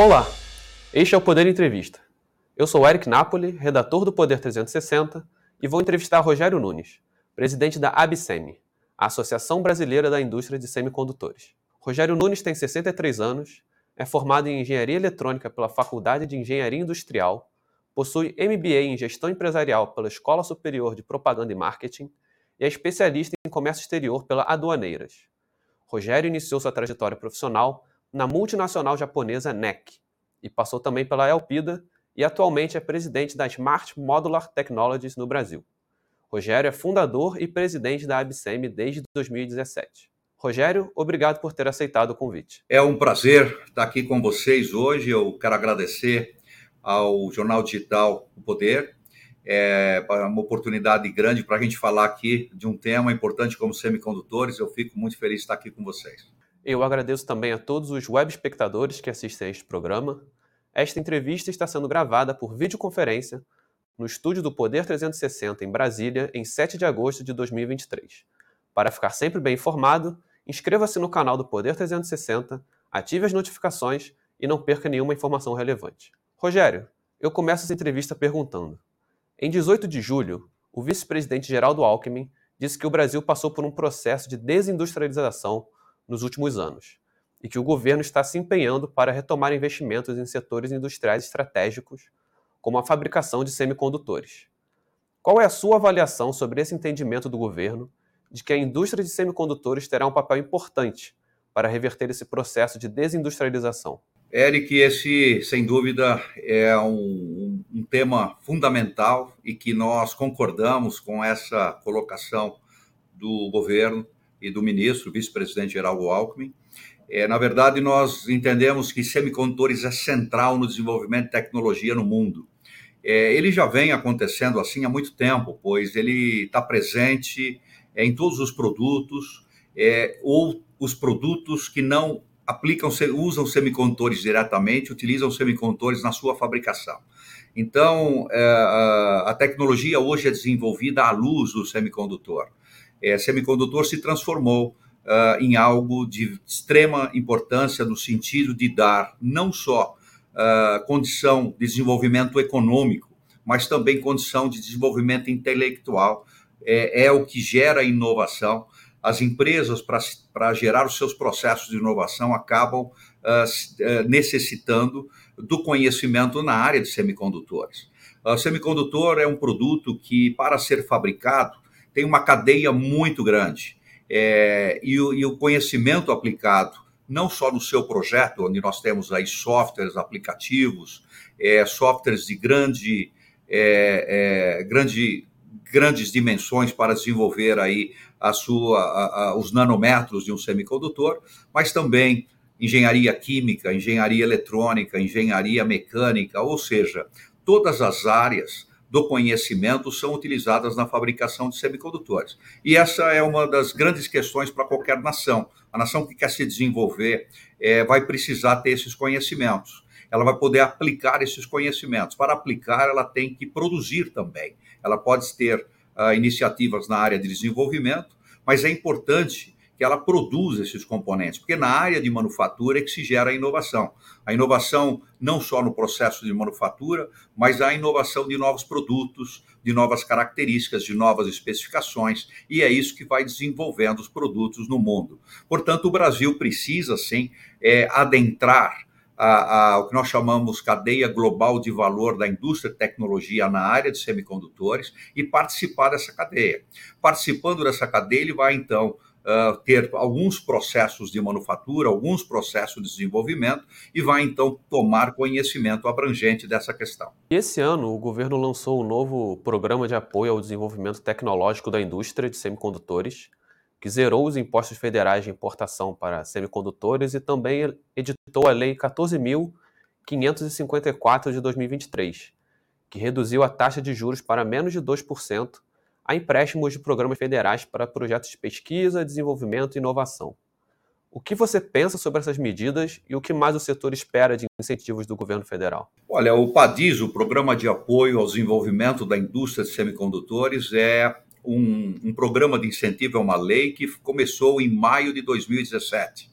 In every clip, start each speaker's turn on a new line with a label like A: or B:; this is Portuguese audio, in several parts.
A: Olá, este é o Poder Entrevista. Eu sou Eric Napoli, redator do Poder 360, e vou entrevistar Rogério Nunes, presidente da ABSEMI, a Associação Brasileira da Indústria de Semicondutores. Rogério Nunes tem 63 anos, é formado em Engenharia Eletrônica pela Faculdade de Engenharia Industrial, possui MBA em Gestão Empresarial pela Escola Superior de Propaganda e Marketing e é especialista em Comércio Exterior pela Aduaneiras. Rogério iniciou sua trajetória profissional na multinacional japonesa NEC e passou também pela Elpida e atualmente é presidente da Smart Modular Technologies no Brasil. Rogério é fundador e presidente da ABSEM desde 2017. Rogério, obrigado por ter aceitado o convite.
B: É um prazer estar aqui com vocês hoje. Eu quero agradecer ao Jornal Digital O Poder. É uma oportunidade grande para a gente falar aqui de um tema importante como semicondutores. Eu fico muito feliz de estar aqui com vocês.
A: Eu agradeço também a todos os web espectadores que assistem a este programa. Esta entrevista está sendo gravada por videoconferência no estúdio do Poder 360 em Brasília, em 7 de agosto de 2023. Para ficar sempre bem informado, inscreva-se no canal do Poder 360, ative as notificações e não perca nenhuma informação relevante. Rogério, eu começo essa entrevista perguntando: em 18 de julho, o vice-presidente Geraldo Alckmin disse que o Brasil passou por um processo de desindustrialização nos últimos anos e que o governo está se empenhando para retomar investimentos em setores industriais estratégicos, como a fabricação de semicondutores. Qual é a sua avaliação sobre esse entendimento do governo de que a indústria de semicondutores terá um papel importante para reverter esse processo de desindustrialização?
B: Eric, esse, sem dúvida, é um, um, tema fundamental e que nós concordamos com essa colocação do governo e do ministro, vice-presidente Geraldo Alckmin. É, na verdade, nós entendemos que semicondutores é central no desenvolvimento de tecnologia no mundo. É, ele já vem acontecendo assim há muito tempo, pois ele está presente é, em todos os produtos, é, ou os produtos que não aplicam, usam semicondutores diretamente, utilizam semicondutores na sua fabricação. Então, é, a tecnologia hoje é desenvolvida à luz do semicondutor é, semicondutor se transformou uh, em algo de extrema importância no sentido de dar não só uh, condição de desenvolvimento econômico, mas também condição de desenvolvimento intelectual. É, é o que gera inovação. As empresas, para gerar os seus processos de inovação, acabam uh, necessitando do conhecimento na área de semicondutores. O semicondutor é um produto que, para ser fabricado, tem uma cadeia muito grande. É, e, o, e, o, conhecimento aplicado, não só no seu projeto, onde nós temos aí softwares, aplicativos, é, softwares de grande, é, é grande, grandes dimensões para desenvolver aí a sua, a, a, os nanômetros de um semicondutor, mas também engenharia química, engenharia eletrônica, engenharia mecânica, ou seja, todas as áreas do conhecimento são utilizadas na fabricação de semicondutores. E essa é uma das grandes questões para qualquer nação. A nação que quer se desenvolver é, vai precisar ter esses conhecimentos. Ela vai poder aplicar esses conhecimentos. Para aplicar, ela tem que produzir também. Ela pode ter uh, iniciativas na área de desenvolvimento, mas é importante que ela produza esses componentes, porque na área de manufatura é que se gera a inovação. A inovação não só no processo de manufatura, mas a inovação de novos produtos, de novas características, de novas especificações, e é isso que vai desenvolvendo os produtos no mundo. Portanto, o Brasil precisa, sim, é, adentrar a, a, o que nós chamamos cadeia global de valor da indústria de tecnologia na área de semicondutores e participar dessa cadeia. Participando dessa cadeia, ele vai então uh, ter alguns processos de manufatura, alguns processos de desenvolvimento e vai então tomar conhecimento abrangente dessa questão.
A: Esse ano, o governo lançou um novo programa de apoio ao desenvolvimento tecnológico da indústria de semicondutores, que zerou os impostos federais de importação para semicondutores e também editou a Lei 14.554 de 2023, que reduziu a taxa de juros para menos de 2% a empréstimos de programas federais para projetos de pesquisa, desenvolvimento e inovação. O que você pensa sobre essas medidas e o que mais o setor espera de incentivos do governo federal?
B: Olha, o PADIS, o Programa de Apoio ao Desenvolvimento da Indústria de Semicondutores, é um, um programa de incentivo, é uma lei que começou em maio de 2017.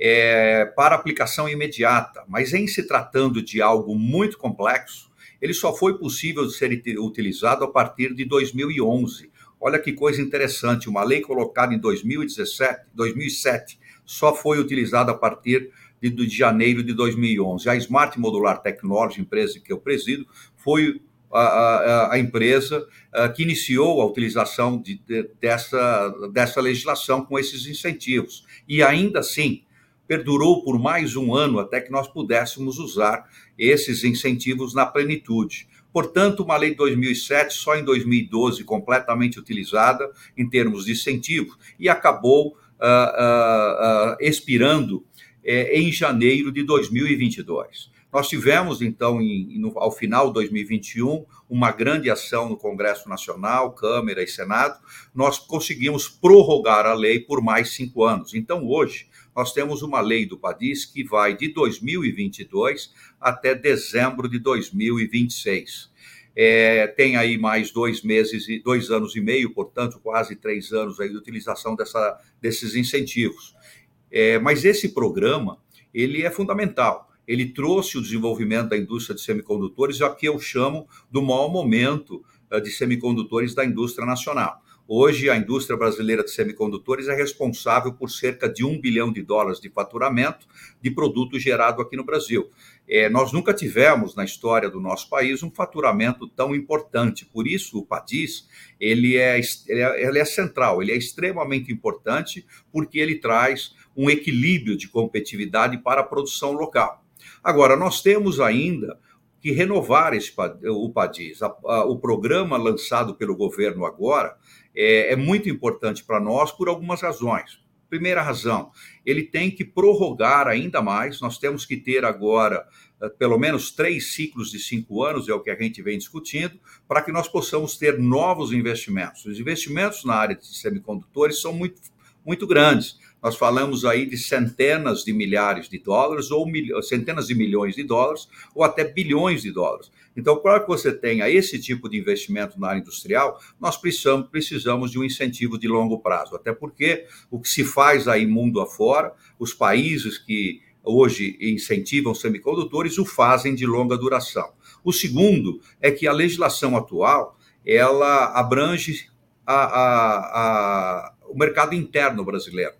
B: é, para aplicação imediata, mas em se tratando de algo muito complexo, ele só foi possível de ser utilizado a partir de 2011. Olha que coisa interessante, uma lei colocada em 2017, 2007 só foi utilizada a partir de, de janeiro de 2011. A Smart Modular Technology, empresa que eu presido, foi a, a, a, empresa uh, que iniciou a utilização de, de, dessa, dessa legislação com esses incentivos. E ainda assim, perdurou por mais um ano até que nós pudéssemos usar esses incentivos na plenitude. Portanto, uma lei de 2007, só em 2012, completamente utilizada em termos de incentivo, e acabou uh, uh, uh, expirando eh, em janeiro de 2022. Nós tivemos, então, em, no, ao final de 2021, uma grande ação no Congresso Nacional, Câmara e Senado. Nós conseguimos prorrogar a lei por mais cinco anos. Então, hoje, nós temos uma lei do PADIS que vai de 2022 até dezembro de 2026. É, tem aí mais dois meses e dois anos e meio, portanto, quase três anos aí de utilização dessa, desses incentivos. É, mas esse programa ele é fundamental ele trouxe o desenvolvimento da indústria de semicondutores, o que eu chamo do maior momento eh, de semicondutores da indústria nacional. Hoje, a indústria brasileira de semicondutores é responsável por cerca de um bilhão de dólares de faturamento de produto gerado aqui no Brasil. É, nós nunca tivemos na história do nosso país um faturamento tão importante. Por isso, o PADIS ele é, ele é, ele é central, ele é extremamente importante porque ele traz um equilíbrio de competitividade para a produção local. Agora, nós temos ainda que renovar esse, o PADIS. O programa lançado pelo governo agora é, é muito importante para nós por algumas razões. Primeira razão, ele tem que prorrogar ainda mais. Nós temos que ter agora eh, pelo menos três ciclos de cinco anos, é o que a gente vem discutindo, para que nós possamos ter novos investimentos. Os investimentos na área de semicondutores são muito, muito grandes nós falamos aí de centenas de milhares de dólares, ou mil... centenas de milhões de dólares, ou até bilhões de dólares. Então, para que você tenha esse tipo de investimento na área industrial, nós precisamos, precisamos de um incentivo de longo prazo. Até porque o que se faz aí mundo afora, os países que hoje incentivam semicondutores o fazem de longa duração. O segundo é que a legislação atual ela abrange a, a, a, o mercado interno brasileiro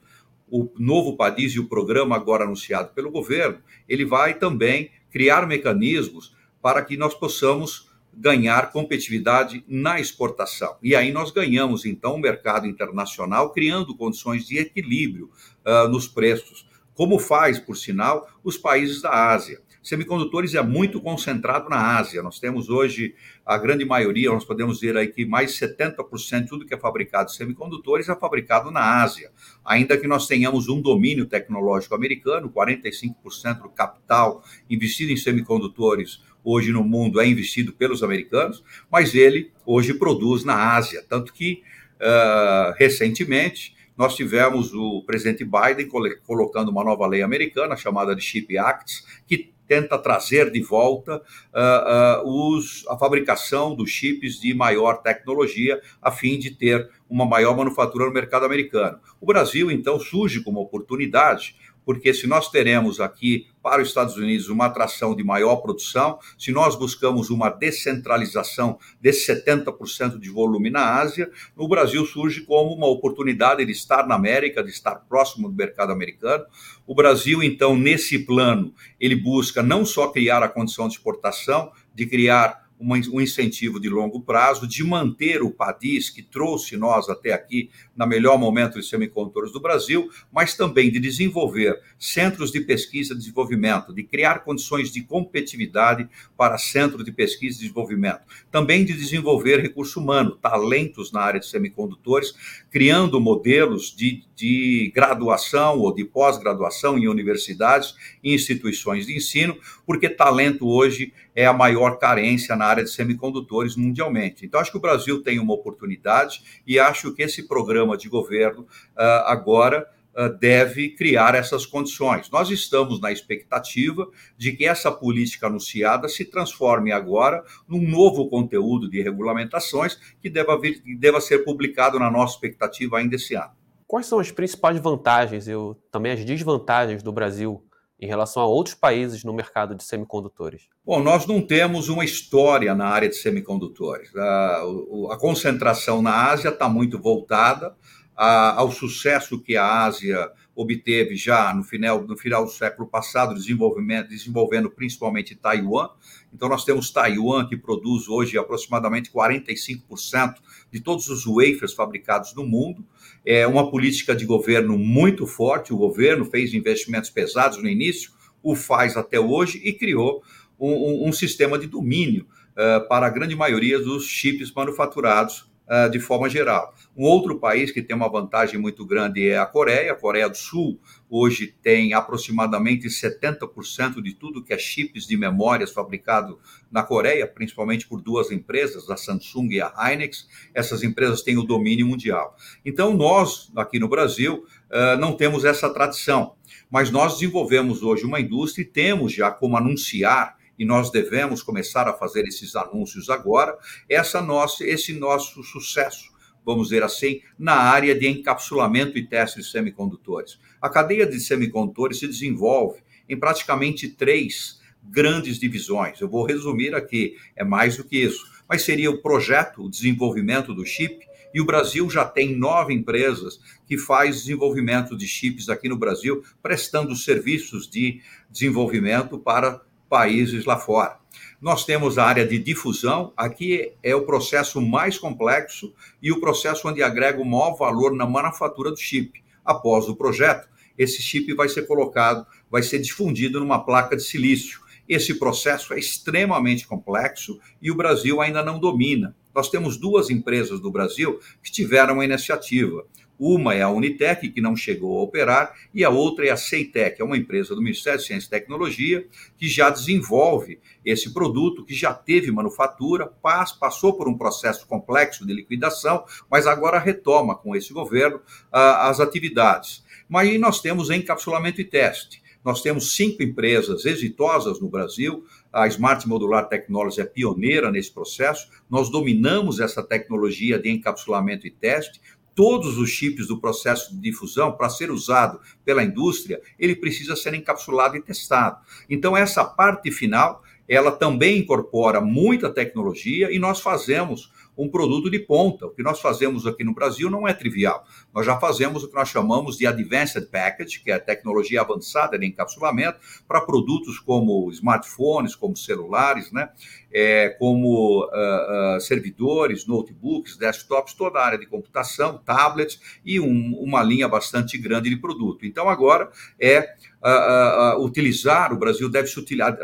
B: o novo PADIS e o programa agora anunciado pelo governo, ele vai também criar mecanismos para que nós possamos ganhar competitividade na exportação. E aí nós ganhamos, então, o mercado internacional, criando condições de equilíbrio uh, nos preços, como faz, por sinal, os países da Ásia. Semicondutores é muito concentrado na Ásia. Nós temos hoje a grande maioria, nós podemos dizer aí que mais de 70% de tudo que é fabricado semicondutores é fabricado na Ásia. Ainda que nós tenhamos um domínio tecnológico americano, 45% do capital investido em semicondutores hoje no mundo é investido pelos americanos, mas ele hoje produz na Ásia. Tanto que, uh, recentemente, nós tivemos o presidente Biden colocando uma nova lei americana chamada de Chip Acts, que tenta trazer de volta uh, uh, os, a fabricação dos chips de maior tecnologia, a fim de ter uma maior manufatura no mercado americano. O Brasil, então, surge como oportunidade porque se nós teremos aqui para os Estados Unidos uma atração de maior produção, se nós buscamos uma descentralização desse 70% de volume na Ásia, o Brasil surge como uma oportunidade de estar na América, de estar próximo do mercado americano. O Brasil, então, nesse plano, ele busca não só criar a condição de exportação, de criar um incentivo de longo prazo, de manter o PADIS, que trouxe nós até aqui na melhor momento de semicondutores do Brasil, mas também de desenvolver centros de pesquisa e desenvolvimento, de criar condições de competitividade para centros de pesquisa e desenvolvimento, também de desenvolver recurso humano, talentos na área de semicondutores, criando modelos de, de graduação ou de pós-graduação em universidades e instituições de ensino, porque talento hoje é a maior carência na área de semicondutores mundialmente. Então, acho que o Brasil tem uma oportunidade e acho que esse programa de governo uh, agora uh, deve criar essas condições. Nós estamos na expectativa de que essa política anunciada se transforme agora num novo conteúdo de regulamentações que deva, vir, deva ser publicado na nossa expectativa ainda esse ano.
A: Quais são as principais vantagens e também as desvantagens do Brasil em relação a outros países no mercado de semicondutores?
B: Bom, nós não temos uma história na área de semicondutores. A, a concentração na Ásia está muito voltada a, ao sucesso que a Ásia obteve já no final, no final do século passado, desenvolvimento, desenvolvendo principalmente Taiwan. Então, nós temos Taiwan, que produz hoje aproximadamente 45% de todos os wafers fabricados no mundo. É uma política de governo muito forte. O governo fez investimentos pesados no início, o faz até hoje e criou um, um, um sistema de domínio uh, para a grande maioria dos chips manufaturados de forma geral. Um outro país que tem uma vantagem muito grande é a Coreia. A Coreia do Sul hoje tem aproximadamente 70% de tudo que é chips de memórias fabricado na Coreia, principalmente por duas empresas, a Samsung e a Hynix. Essas empresas têm o domínio mundial. Então, nós, aqui no Brasil, uh, não temos essa tradição, mas nós desenvolvemos hoje uma indústria e temos já como anunciar e nós devemos começar a fazer esses anúncios agora, essa nossa, esse nosso sucesso, vamos dizer assim, na área de encapsulamento e teste de semicondutores. A cadeia de semicondutores se desenvolve em praticamente três grandes divisões. Eu vou resumir aqui, é mais do que isso, mas seria o projeto, o desenvolvimento do chip, e o Brasil já tem nove empresas que faz desenvolvimento de chips aqui no Brasil, prestando serviços de desenvolvimento para países lá fora. Nós temos a área de difusão, aqui é o processo mais complexo e o processo onde agrega o maior valor na manufatura do chip. Após o projeto, esse chip vai ser colocado, vai ser difundido numa placa de silício. Esse processo é extremamente complexo e o Brasil ainda não domina. Nós temos duas empresas do Brasil que tiveram a iniciativa. Uma é a Unitec, que não chegou a operar, e a outra é a Ceitec, é uma empresa do Ministério de Ciência e Tecnologia que já desenvolve esse produto, que já teve manufatura, passou por um processo complexo de liquidação, mas agora retoma com esse governo as atividades. Mas aí nós temos encapsulamento e teste. Nós temos cinco empresas exitosas no Brasil. A Smart Modular Technology é pioneira nesse processo. Nós dominamos essa tecnologia de encapsulamento e teste todos os chips do processo de difusão, para ser usado pela indústria, ele precisa ser encapsulado e testado. Então, essa parte final, ela também incorpora muita tecnologia e nós fazemos um produto de ponta. O que nós fazemos aqui no Brasil não é trivial. Nós já fazemos o que nós chamamos de Advanced Package, que é tecnologia avançada de encapsulamento, para produtos como smartphones, como celulares, né? É, como uh, uh, servidores, notebooks, desktops, toda a área de computação, tablets e um, uma linha bastante grande de produto. Então, agora é uh, utilizar, o Brasil deve se utilizar,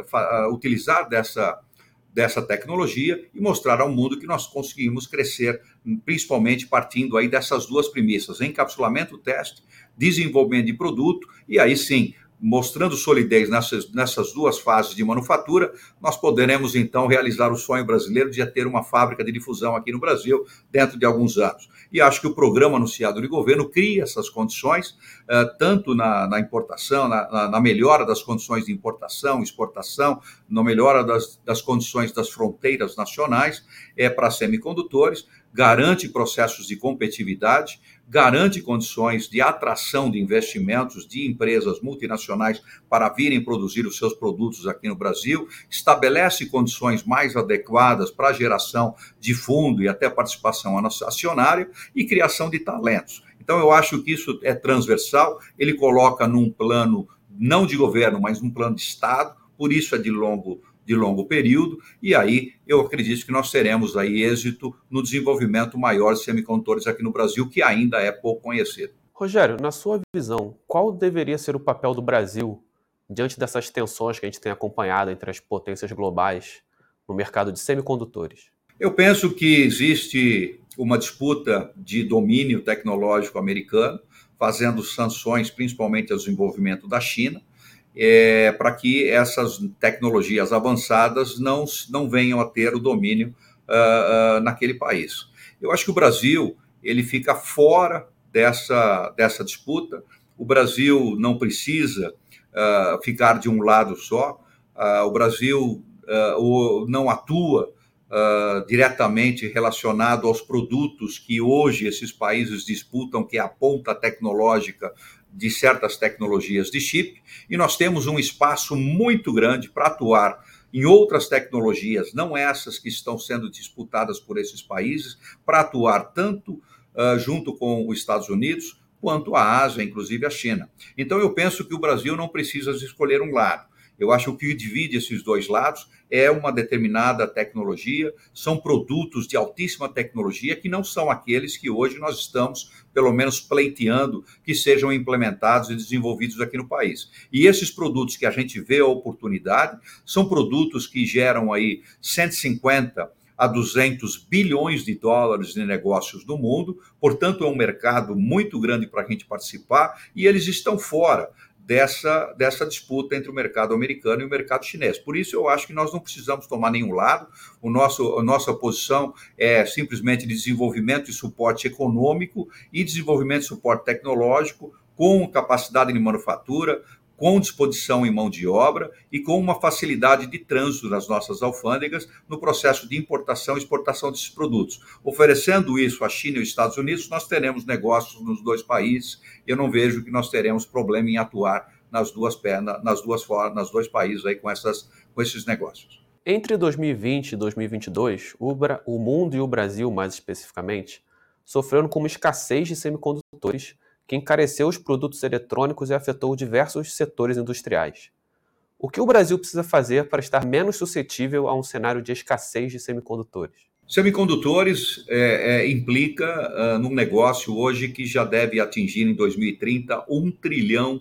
B: utilizar dessa dessa tecnologia e mostrar ao mundo que nós conseguimos crescer, principalmente partindo aí dessas duas premissas, encapsulamento, teste, desenvolvimento de produto e aí sim mostrando solidez nessas, nessas duas fases de manufatura, nós poderemos então realizar o sonho brasileiro de ter uma fábrica de difusão aqui no Brasil dentro de alguns anos. E acho que o programa anunciado do governo cria essas condições, uh, tanto na, na importação, na, na, na, melhora das condições de importação, exportação, na melhora das, das condições das fronteiras nacionais é, para semicondutores, garante processos de competitividade, garante condições de atração de investimentos de empresas multinacionais para virem produzir os seus produtos aqui no Brasil, estabelece condições mais adequadas para a geração de fundo e até participação acionária e criação de talentos. Então, eu acho que isso é transversal, ele coloca num plano não de governo, mas num plano de Estado, por isso é de longo de longo período, e aí eu acredito que nós teremos aí êxito no desenvolvimento maior de semicondutores aqui no Brasil, que ainda é pouco conhecido.
A: Rogério, na sua visão, qual deveria ser o papel do Brasil diante dessas tensões que a gente tem acompanhado entre as potências globais no mercado de semicondutores?
B: Eu penso que existe uma disputa de domínio tecnológico americano, fazendo sanções principalmente ao desenvolvimento da China é, para que essas tecnologias avançadas não, não venham a ter o domínio uh, uh, naquele país. Eu acho que o Brasil ele fica fora dessa, dessa disputa. O Brasil não precisa uh, ficar de um lado só. o Brasil não atua uh, diretamente relacionado aos produtos que hoje esses países disputam, que é a ponta tecnológica de certas tecnologias de chip, e nós temos um espaço muito grande para atuar em outras tecnologias, não essas que estão sendo disputadas por esses países, para atuar tanto uh, junto com os Estados Unidos quanto a Ásia, inclusive a China. Então eu penso que o Brasil não precisa escolher um lado. Eu acho que o que divide esses dois lados é uma determinada tecnologia, são produtos de altíssima tecnologia que não são aqueles que hoje nós estamos, pelo menos, pleiteando que sejam implementados e desenvolvidos aqui no país. E esses produtos que a gente vê a oportunidade são produtos que geram aí 150 a 200 bilhões de dólares de negócios no mundo, portanto, é um mercado muito grande para a gente participar e eles estão fora dessa, dessa disputa entre o mercado americano e o mercado chinês. Por isso, eu acho que nós não precisamos tomar nenhum lado. O nosso, a nossa posição é simplesmente de desenvolvimento e suporte econômico e desenvolvimento e suporte tecnológico com capacidade de manufatura, com disposição em mão de obra e com uma facilidade de trânsito nas nossas alfândegas no processo de importação e exportação desses produtos. Oferecendo isso à China e aos Estados Unidos, nós teremos negócios nos dois países. Eu não vejo que nós teremos problema em atuar nas duas pernas, nas duas formas, nas dois países aí com essas com esses negócios.
A: Entre 2020 e 2022, o, o mundo e o Brasil, mais especificamente, sofreram com uma escassez de semicondutores que encareceu os produtos eletrônicos e afetou diversos setores industriais. O que o Brasil precisa fazer para estar menos suscetível a um cenário de escassez de semicondutores?
B: Semicondutores é, é, implica uh, num negócio hoje que já deve atingir em 2030 um trilhão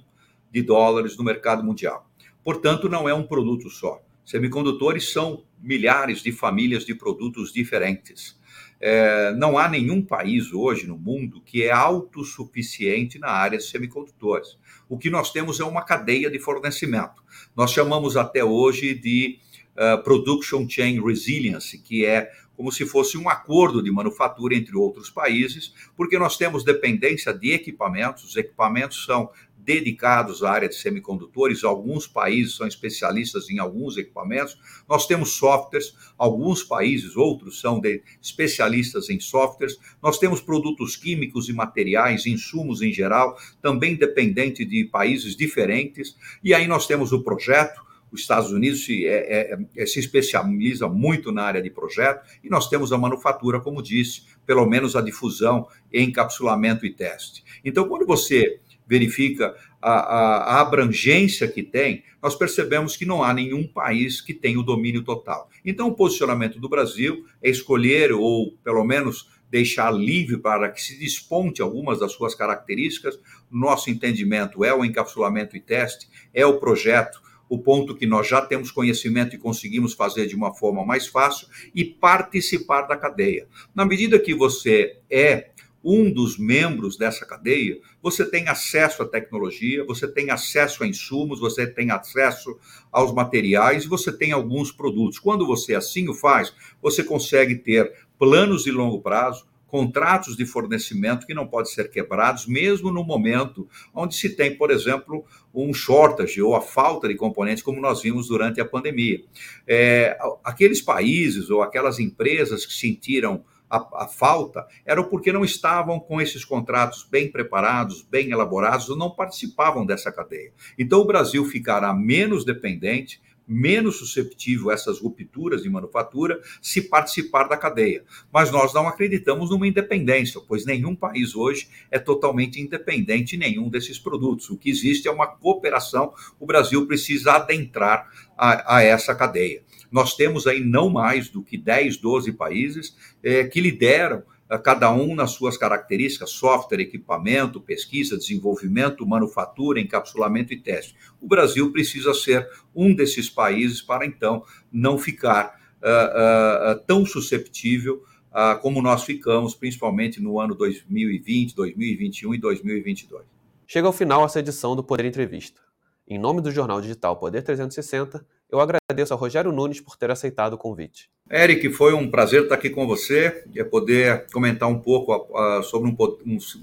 B: de dólares no mercado mundial. Portanto, não é um produto só. Semicondutores são milhares de famílias de produtos diferentes. É, não há nenhum país hoje no mundo que é autossuficiente na área de semicondutores. O que nós temos é uma cadeia de fornecimento. Nós chamamos até hoje de uh, Production Chain Resilience, que é como se fosse um acordo de manufatura entre outros países, porque nós temos dependência de equipamentos, os equipamentos são dedicados à área de semicondutores, alguns países são especialistas em alguns equipamentos. Nós temos softwares, alguns países, outros são especialistas em softwares. Nós temos produtos químicos e materiais, insumos em geral, também dependente de países diferentes. E aí nós temos o projeto, os Estados Unidos se, é, é, é, se, especializa muito na área de projeto e nós temos a manufatura, como disse, pelo menos a difusão, encapsulamento e teste. Então, quando você verifica a, a, a, abrangência que tem, nós percebemos que não há nenhum país que tenha o domínio total. Então, o posicionamento do Brasil é escolher, ou pelo menos deixar livre para que se desponte algumas das suas características. Nosso entendimento é o encapsulamento e teste, é o projeto, o ponto que nós já temos conhecimento e conseguimos fazer de uma forma mais fácil e participar da cadeia. Na medida que você é um dos membros dessa cadeia, você tem acesso à tecnologia, você tem acesso a insumos, você tem acesso aos materiais você tem alguns produtos. Quando você assim o faz, você consegue ter planos de longo prazo, contratos de fornecimento que não podem ser quebrados, mesmo no momento onde se tem, por exemplo, um shortage ou a falta de componentes, como nós vimos durante a pandemia. É, aqueles países ou aquelas empresas que sentiram a, a, falta era porque não estavam com esses contratos bem preparados, bem elaborados, ou não participavam dessa cadeia. Então o Brasil ficará menos dependente, menos susceptível a essas rupturas de manufatura se participar da cadeia. Mas nós não acreditamos numa independência, pois nenhum país hoje é totalmente independente em nenhum desses produtos. O que existe é uma cooperação, o Brasil precisa adentrar a, a essa cadeia. Nós temos aí não mais do que 10, 12 países é, que lideram eh, cada um nas suas características, software, equipamento, pesquisa, desenvolvimento, manufatura, encapsulamento e teste. O Brasil precisa ser um desses países para então não ficar uh, uh, tão susceptível uh, como nós ficamos, principalmente no ano 2020, 2021 e 2022.
A: Chega ao final essa edição do Poder Entrevista. Em nome do jornal digital Poder 360, eu agradeço a Rogério Nunes por ter aceitado o convite.
B: Eric, foi um prazer estar aqui com você e poder comentar um pouco uh, sobre um,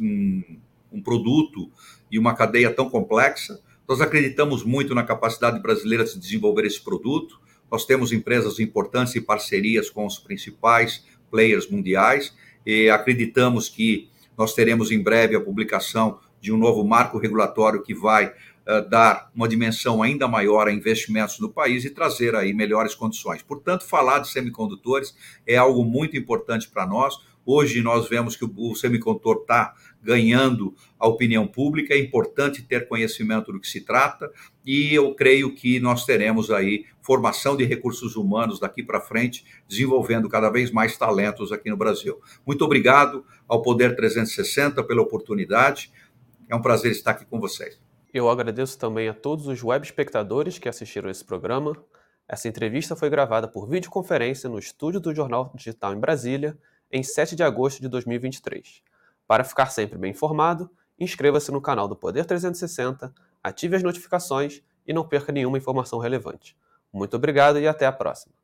B: um, um produto e uma cadeia tão complexa. Nós acreditamos muito na capacidade brasileira de desenvolver esse produto. Nós temos empresas importantes e parcerias com os principais players mundiais e acreditamos que nós teremos em breve a publicação de um novo marco regulatório que vai dar uma dimensão ainda maior a investimentos no país e trazer aí melhores condições. Portanto, falar de semicondutores é algo muito importante para nós. Hoje nós vemos que o, semicondutor está ganhando a opinião pública, é importante ter conhecimento do que se trata, e eu creio que nós teremos aí formação de recursos humanos daqui para frente, desenvolvendo cada vez mais talentos aqui no Brasil. Muito obrigado ao Poder 360 pela oportunidade. É um prazer estar aqui com vocês.
A: Eu agradeço também a todos os web espectadores que assistiram esse programa. Essa entrevista foi gravada por videoconferência no estúdio do Jornal Digital em Brasília, em 7 de agosto de 2023. Para ficar sempre bem informado, inscreva-se no canal do Poder 360, ative as notificações e não perca nenhuma informação relevante. Muito obrigado e até a próxima.